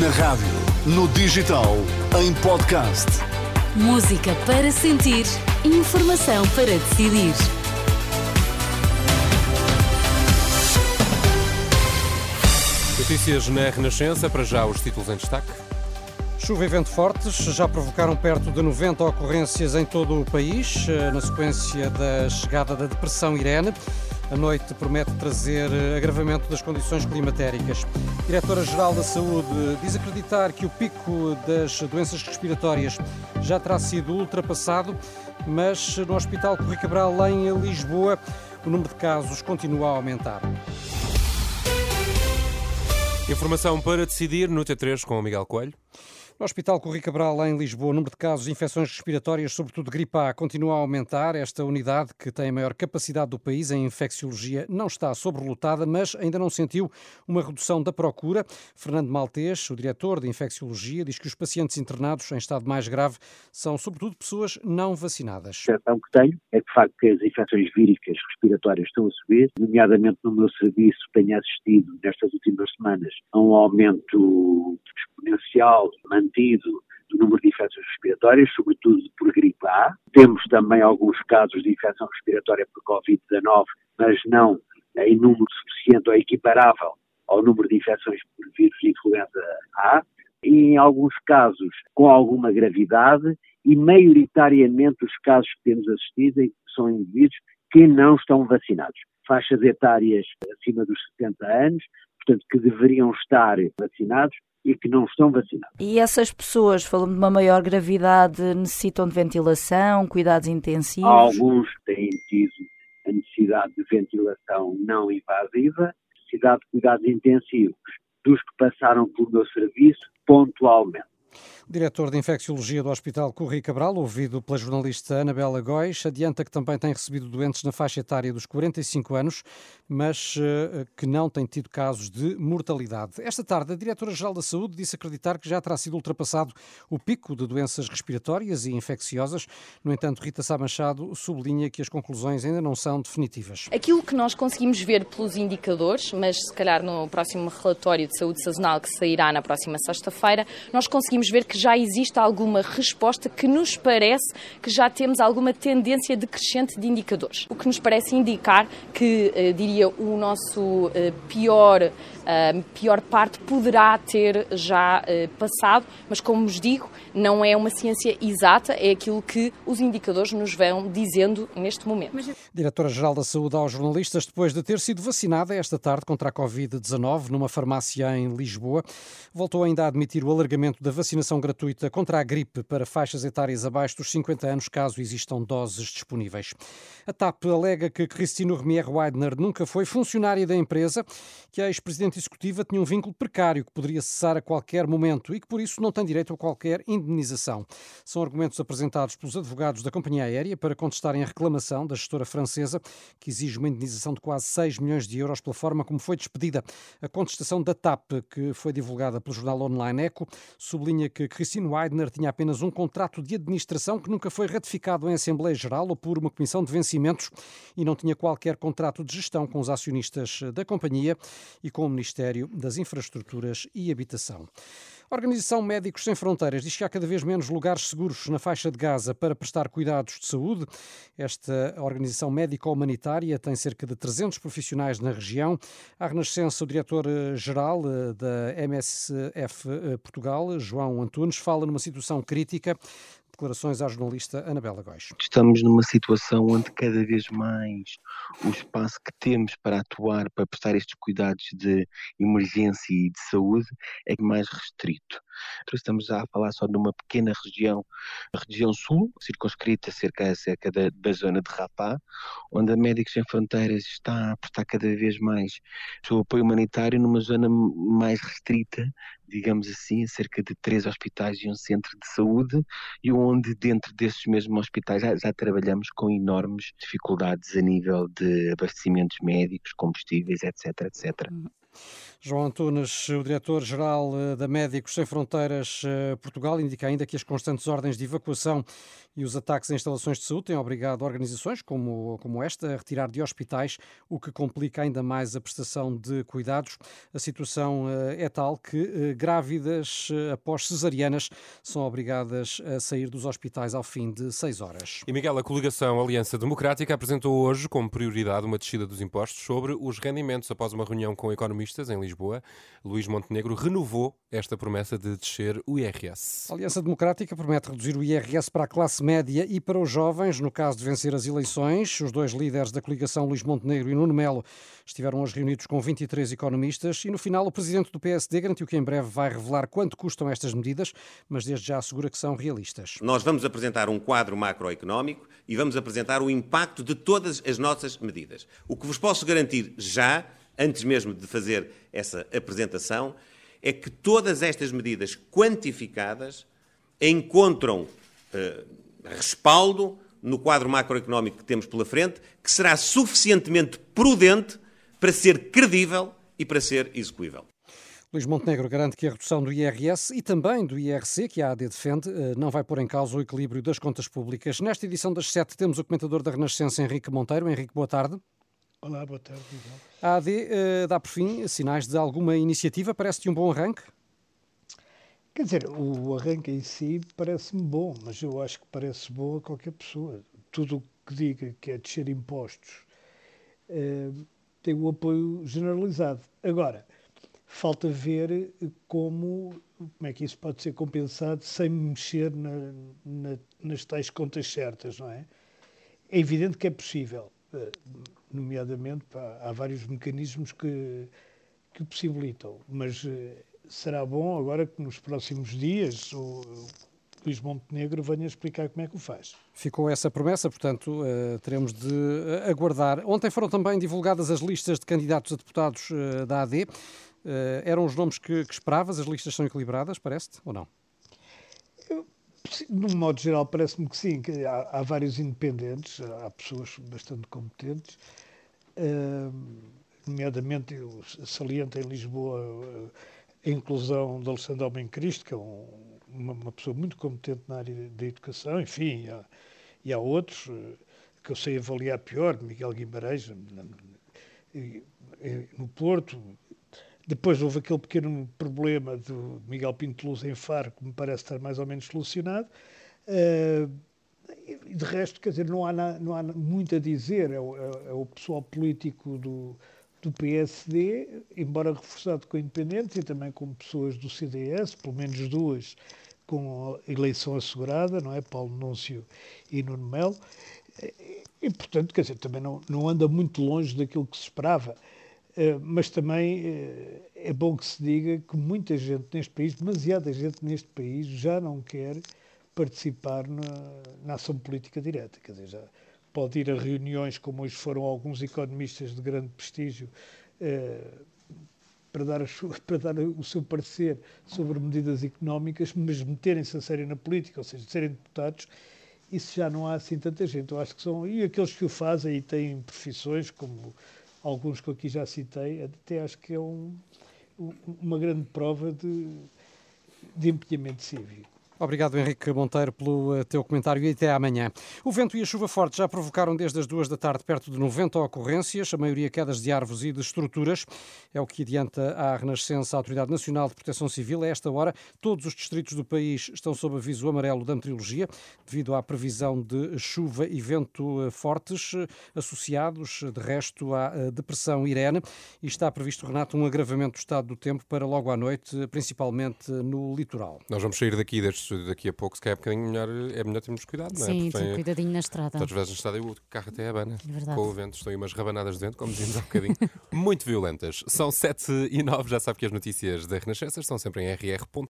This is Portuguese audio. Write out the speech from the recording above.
Na rádio, no digital, em podcast. Música para sentir, informação para decidir. Notícias na Renascença, para já os títulos em destaque. Chuva e vento fortes já provocaram perto de 90 ocorrências em todo o país, eh, na sequência da chegada da depressão Irene. A noite promete trazer eh, agravamento das condições climatéricas. A Diretora-Geral da Saúde diz acreditar que o pico das doenças respiratórias já terá sido ultrapassado, mas no Hospital Corri Cabral, em Lisboa, o número de casos continua a aumentar. Informação para decidir no T3 com o Miguel Coelho. No Hospital Corri Cabral, em Lisboa, o número de casos de infecções respiratórias, sobretudo gripe A, continua a aumentar. Esta unidade, que tem a maior capacidade do país em infecciologia, não está sobrelotada, mas ainda não sentiu uma redução da procura. Fernando Maltês, o diretor de infecciologia, diz que os pacientes internados em estado mais grave são, sobretudo, pessoas não vacinadas. A percepção que tenho é que, de facto, que as infecções víricas respiratórias estão a subir, nomeadamente no meu serviço, tenho assistido nestas últimas semanas a um aumento exponencial, mantido do número de infecções respiratórias, sobretudo por gripe A. Temos também alguns casos de infecção respiratória por Covid-19, mas não em número suficiente ou equiparável ao número de infecções por vírus de influenza A. E em alguns casos com alguma gravidade e maioritariamente os casos que temos assistido são indivíduos que não estão vacinados. Faixas etárias acima dos 70 anos, portanto, que deveriam estar vacinados, e que não estão vacinados. E essas pessoas, falando de uma maior gravidade, necessitam de ventilação, cuidados intensivos? Alguns têm tido a necessidade de ventilação não invasiva, necessidade de cuidados intensivos dos que passaram pelo meu serviço pontualmente. O diretor de Infecciologia do Hospital Corri Cabral, ouvido pela jornalista Anabela Góis, adianta que também tem recebido doentes na faixa etária dos 45 anos, mas uh, que não tem tido casos de mortalidade. Esta tarde, a Diretora-Geral da Saúde disse acreditar que já terá sido ultrapassado o pico de doenças respiratórias e infecciosas. No entanto, Rita Sá Machado sublinha que as conclusões ainda não são definitivas. Aquilo que nós conseguimos ver pelos indicadores, mas se calhar no próximo relatório de saúde sazonal que sairá na próxima sexta-feira, nós conseguimos ver que já existe alguma resposta que nos parece que já temos alguma tendência decrescente de indicadores. O que nos parece indicar que, eh, diria, o nosso eh, pior a pior parte poderá ter já uh, passado, mas como vos digo, não é uma ciência exata, é aquilo que os indicadores nos vão dizendo neste momento. Diretora-Geral da Saúde aos jornalistas, depois de ter sido vacinada esta tarde contra a Covid-19 numa farmácia em Lisboa, voltou ainda a admitir o alargamento da vacinação gratuita contra a gripe para faixas etárias abaixo dos 50 anos, caso existam doses disponíveis. A TAP alega que Cristino Remier Weidner nunca foi funcionária da empresa, que a ex-presidente Executiva tinha um vínculo precário que poderia cessar a qualquer momento e que, por isso, não tem direito a qualquer indenização. São argumentos apresentados pelos advogados da companhia aérea para contestarem a reclamação da gestora francesa, que exige uma indenização de quase 6 milhões de euros pela forma como foi despedida. A contestação da TAP, que foi divulgada pelo jornal online Eco, sublinha que Christine Weidner tinha apenas um contrato de administração que nunca foi ratificado em Assembleia Geral ou por uma comissão de vencimentos e não tinha qualquer contrato de gestão com os acionistas da companhia e com o Ministério das Infraestruturas e Habitação. A Organização Médicos Sem Fronteiras diz que há cada vez menos lugares seguros na faixa de Gaza para prestar cuidados de saúde. Esta organização médico-humanitária tem cerca de 300 profissionais na região. A Renascença, o diretor-geral eh, da MSF eh, Portugal, João Antunes, fala numa situação crítica declarações à jornalista Anabela Góis. Estamos numa situação onde cada vez mais o espaço que temos para atuar, para prestar estes cuidados de emergência e de saúde é mais restrito. Então, estamos a falar só de uma pequena região, a região sul, circunscrita cerca, cerca da, da zona de Rafah, onde a Médicos Sem Fronteiras está a prestar cada vez mais o seu apoio humanitário numa zona mais restrita, digamos assim, cerca de três hospitais e um centro de saúde, e onde dentro desses mesmos hospitais já, já trabalhamos com enormes dificuldades a nível de abastecimentos médicos, combustíveis, etc, etc. João Antunes, o diretor-geral eh, da Médicos Sem Fronteiras eh, Portugal, indica ainda que as constantes ordens de evacuação e os ataques a instalações de saúde têm obrigado organizações como, como esta a retirar de hospitais, o que complica ainda mais a prestação de cuidados. A situação é tal que grávidas após cesarianas são obrigadas a sair dos hospitais ao fim de seis horas. E Miguel, a coligação Aliança Democrática apresentou hoje como prioridade uma descida dos impostos sobre os rendimentos após uma reunião com economistas em Lisboa. Luís Montenegro renovou esta promessa de descer o IRS. A Aliança Democrática promete reduzir o IRS para a classe média e para os jovens, no caso de vencer as eleições. Os dois líderes da coligação, Luís Montenegro e Nuno Melo, estiveram hoje reunidos com 23 economistas e no final o presidente do PSD garantiu que em breve vai revelar quanto custam estas medidas, mas desde já assegura que são realistas. Nós vamos apresentar um quadro macroeconómico e vamos apresentar o impacto de todas as nossas medidas. O que vos posso garantir já, antes mesmo de fazer essa apresentação, é que todas estas medidas quantificadas encontram eh, respaldo no quadro macroeconómico que temos pela frente, que será suficientemente prudente para ser credível e para ser execuível. Luís Montenegro garante que a redução do IRS e também do IRC, que a AD defende, eh, não vai pôr em causa o equilíbrio das contas públicas. Nesta edição das sete temos o comentador da Renascença, Henrique Monteiro. Henrique, boa tarde. Olá, boa tarde. A AD uh, dá por fim sinais de alguma iniciativa? Parece-te um bom arranque? Quer dizer, o arranque em si parece-me bom, mas eu acho que parece bom a qualquer pessoa. Tudo o que diga que é descer impostos uh, tem o apoio generalizado. Agora, falta ver como, como é que isso pode ser compensado sem mexer na, na, nas tais contas certas, não é? É evidente que é possível, eh, nomeadamente há vários mecanismos que, que possibilitam, mas eh, será bom agora que nos próximos dias o Luís Montenegro venha explicar como é que o faz. Ficou essa promessa, portanto, uh, teremos de aguardar. Ontem foram também divulgadas as listas de candidatos a deputados da AD. Eram os nomes que, que, esperavas? As listas são equilibradas, parece-te, ou não? Eu, no modo geral, parece-me que sim. Que há, há, vários independentes, há pessoas bastante competentes, uh, nomeadamente, eu saliento em Lisboa uh, a inclusão de Alexandre Almen Cristo, que é um, uma, uma, pessoa muito competente na área da educação, enfim, e há, e há outros que eu sei avaliar pior, Miguel Guimarães, no Porto, depois houve aquele pequeno problema do Miguel Pinto Luz em Faro, que me parece estar mais ou menos solucionado. Uh, de resto, quer dizer, não há, não há muito a dizer. É o, é, é o pessoal político do, do PSD, embora reforçado com independentes e também com pessoas do CDS, pelo menos duas com eleição assegurada, não é? Paulo Núncio e Nuno Melo. E, portanto, quer dizer, também não, não anda muito longe daquilo que se esperava. Eh, mas também eh, é bom que se diga que muita gente neste país, demasiada gente neste país, já não quer participar na, na ação política direta. Quer dizer, já pode ir a reuniões como hoje foram alguns economistas de grande prestígio eh, para, dar para dar o seu parecer sobre medidas económicas, mas meterem-se a sério na política, ou seja, serem deputados, isso já não há assim tanta gente. Eu acho que são. E aqueles que o fazem e têm profissões como alguns que aqui já citei, até acho que é um, uma grande prova de, de empenhamento cívico. Obrigado, Henrique Monteiro, pelo eh, teu comentário e até amanhã. O vento e a chuva forte já provocaram desde as duas da tarde perto de 90 ocorrências, a maioria quedas de árvores e de estruturas. É o que adianta à Renascença a Autoridade Nacional de Proteção Civil. A esta hora, todos os distritos do país estão sob aviso amarelo da meteorologia, devido à previsão de chuva e vento eh, fortes, eh, associados, de resto, à depressão Irene. E está previsto, Renato, um agravamento do estado do tempo para logo à noite, principalmente no litoral. Nós vamos sair daqui destes daqui a pouco, se calhar é um melhor, é melhor termos cuidado, não é? Sim, tem cuidadinho na estrada. Todas as vezes na estrada e o carro até abana. É verdade. Com o vento, estão aí umas rabanadas de vento, como dizíamos há um bocadinho, muito violentas. São 7 e 9, já sabe que as notícias da Renascença estão sempre em rr.pt.